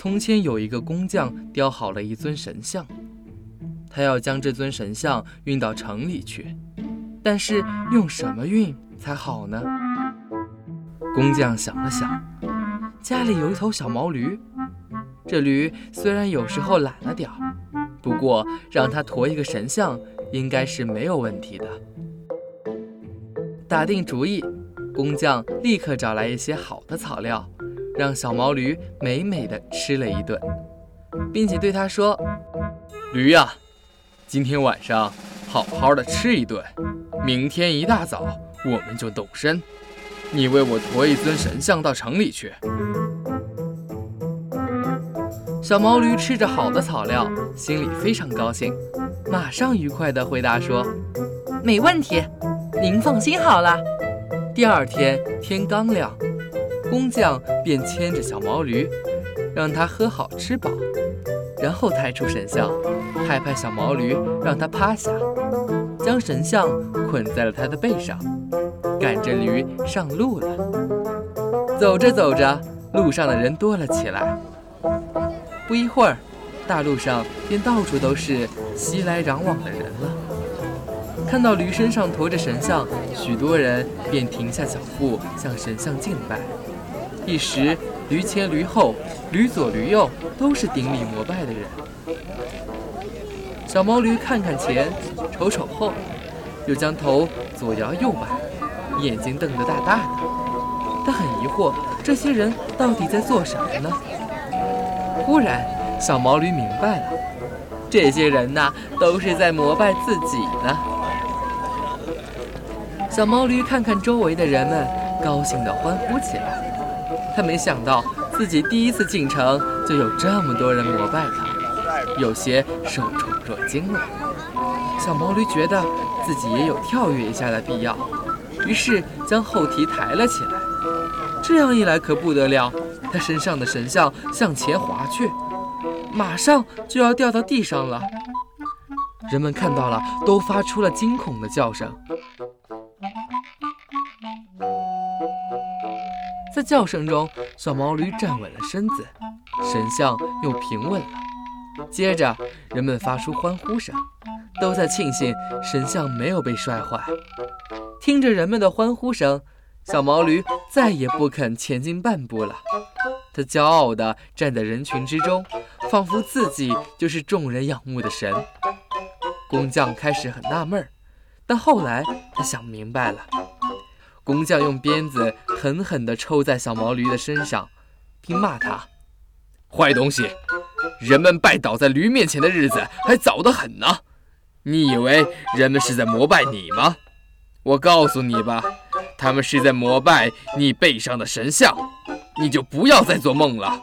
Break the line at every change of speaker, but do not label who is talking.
从前有一个工匠雕好了一尊神像，他要将这尊神像运到城里去，但是用什么运才好呢？工匠想了想，家里有一头小毛驴，这驴虽然有时候懒了点儿，不过让它驮一个神像应该是没有问题的。打定主意，工匠立刻找来一些好的草料。让小毛驴美美的吃了一顿，并且对他说：“驴呀，今天晚上好好的吃一顿，明天一大早我们就动身。你为我驮一尊神像到城里去。”小毛驴吃着好的草料，心里非常高兴，马上愉快地回答说：“没问题，您放心好了。”第二天天刚亮。工匠便牵着小毛驴，让它喝好吃饱，然后抬出神像，拍拍小毛驴，让它趴下，将神像捆在了他的背上，赶着驴上路了。走着走着，路上的人多了起来。不一会儿，大路上便到处都是熙来攘往的人了。看到驴身上驮着神像，许多人便停下脚步向神像敬拜。一时，驴前驴后，驴左驴右，都是顶礼膜拜的人。小毛驴看看前，瞅瞅后，又将头左摇右摆，眼睛瞪得大大的。他很疑惑，这些人到底在做什么呢？忽然，小毛驴明白了，这些人呐，都是在膜拜自己呢。小毛驴看看周围的人们，高兴地欢呼起来。他没想到自己第一次进城就有这么多人膜拜他，有些受宠若惊了。小毛驴觉得自己也有跳跃一下的必要，于是将后蹄抬了起来。这样一来可不得了，他身上的神像向前滑去，马上就要掉到地上了。人们看到了，都发出了惊恐的叫声。在叫声中，小毛驴站稳了身子，神像又平稳了。接着，人们发出欢呼声，都在庆幸神像没有被摔坏。听着人们的欢呼声，小毛驴再也不肯前进半步了。他骄傲地站在人群之中，仿佛自己就是众人仰慕的神。工匠开始很纳闷儿，但后来他想明白了。工匠用鞭子狠狠地抽在小毛驴的身上，并骂他：“坏东西！人们拜倒在驴面前的日子还早得很呢。你以为人们是在膜拜你吗？我告诉你吧，他们是在膜拜你背上的神像。你就不要再做梦了。”